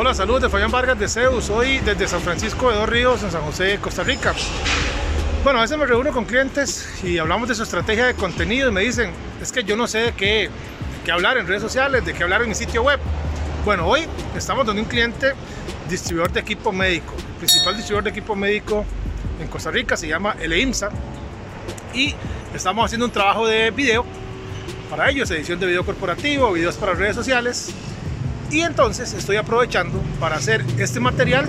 Hola, saludos de Fabián Vargas de Zeus, hoy desde San Francisco de Dos Ríos, en San José, Costa Rica. Bueno, a veces me reúno con clientes y hablamos de su estrategia de contenido y me dicen, es que yo no sé de qué, qué hablar en redes sociales, de qué hablar en mi sitio web. Bueno, hoy estamos donde un cliente distribuidor de equipo médico, el principal distribuidor de equipo médico en Costa Rica se llama EIMSA y estamos haciendo un trabajo de video para ellos, edición de video corporativo, videos para redes sociales y entonces estoy aprovechando para hacer este material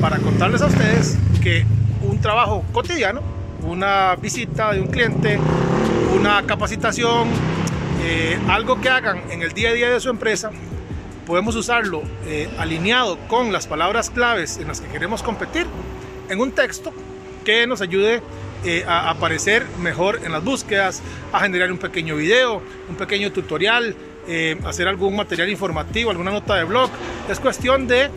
para contarles a ustedes que un trabajo cotidiano, una visita de un cliente, una capacitación, eh, algo que hagan en el día a día de su empresa, podemos usarlo eh, alineado con las palabras claves en las que queremos competir en un texto que nos ayude eh, a aparecer mejor en las búsquedas, a generar un pequeño video, un pequeño tutorial, eh, hacer algún material informativo, alguna nota de blog. Es cuestión de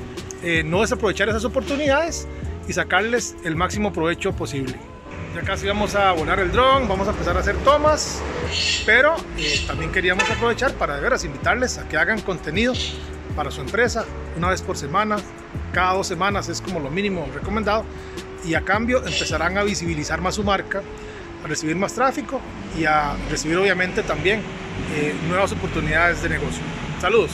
no desaprovechar esas oportunidades y sacarles el máximo provecho posible. Ya casi vamos a volar el dron, vamos a empezar a hacer tomas, pero eh, también queríamos aprovechar para de veras invitarles a que hagan contenido para su empresa una vez por semana, cada dos semanas es como lo mínimo recomendado y a cambio empezarán a visibilizar más su marca, a recibir más tráfico y a recibir obviamente también eh, nuevas oportunidades de negocio. Saludos.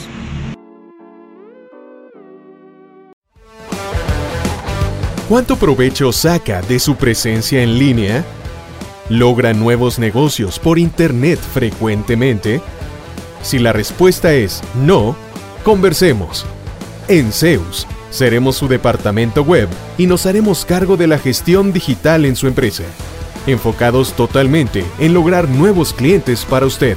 ¿Cuánto provecho saca de su presencia en línea? ¿Logra nuevos negocios por Internet frecuentemente? Si la respuesta es no, conversemos. En Zeus, seremos su departamento web y nos haremos cargo de la gestión digital en su empresa, enfocados totalmente en lograr nuevos clientes para usted.